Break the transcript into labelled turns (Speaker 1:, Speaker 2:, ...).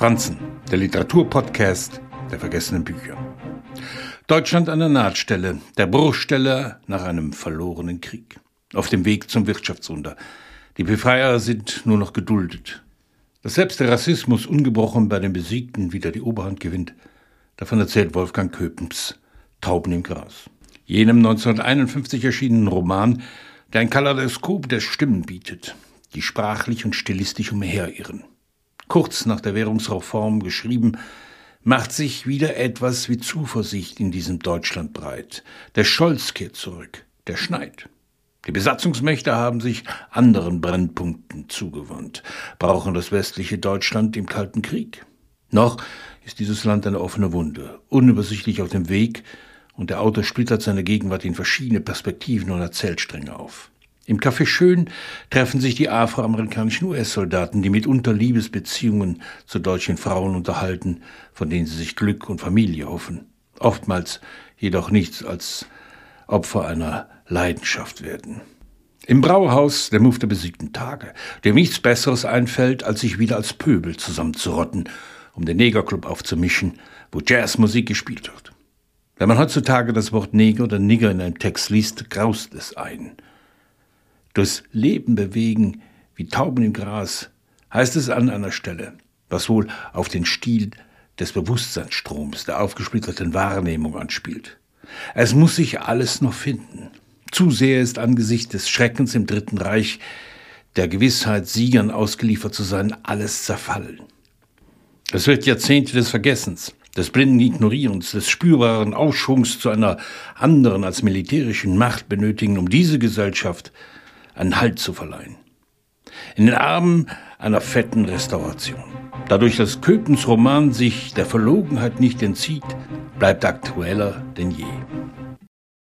Speaker 1: Franzen, der Literaturpodcast der vergessenen Bücher. Deutschland an der Nahtstelle, der Bruchstelle nach einem verlorenen Krieg. Auf dem Weg zum Wirtschaftswunder. Die Befreier sind nur noch geduldet. Dass selbst der Rassismus ungebrochen bei den Besiegten wieder die Oberhand gewinnt, davon erzählt Wolfgang Köpens Tauben im Gras. Jenem 1951 erschienenen Roman, der ein Kaleidoskop der Stimmen bietet, die sprachlich und stilistisch umherirren. Kurz nach der Währungsreform geschrieben, macht sich wieder etwas wie Zuversicht in diesem Deutschland breit. Der Scholz kehrt zurück, der schneit. Die Besatzungsmächte haben sich anderen Brennpunkten zugewandt, brauchen das westliche Deutschland im Kalten Krieg. Noch ist dieses Land eine offene Wunde, unübersichtlich auf dem Weg, und der Autor splittert seine Gegenwart in verschiedene Perspektiven und Erzählstränge auf. Im Café Schön treffen sich die afroamerikanischen US-Soldaten, die mitunter Liebesbeziehungen zu deutschen Frauen unterhalten, von denen sie sich Glück und Familie hoffen. Oftmals jedoch nichts als Opfer einer Leidenschaft werden. Im Brauhaus der Move der besiegten Tage, dem nichts Besseres einfällt, als sich wieder als Pöbel zusammenzurotten, um den Negerclub aufzumischen, wo Jazzmusik gespielt wird. Wenn man heutzutage das Wort Neger oder Nigger in einem Text liest, graust es ein durchs Leben bewegen wie Tauben im Gras, heißt es an einer Stelle, was wohl auf den Stil des Bewusstseinsstroms, der aufgesplitterten Wahrnehmung anspielt. Es muss sich alles noch finden. Zu sehr ist angesichts des Schreckens im Dritten Reich der Gewissheit, Siegern ausgeliefert zu sein, alles zerfallen. Es wird Jahrzehnte des Vergessens, des blinden Ignorierens, des spürbaren Aufschwungs zu einer anderen als militärischen Macht benötigen, um diese Gesellschaft einen Halt zu verleihen. In den Armen einer fetten Restauration. Dadurch, dass Köpens Roman sich der Verlogenheit nicht entzieht, bleibt aktueller denn je.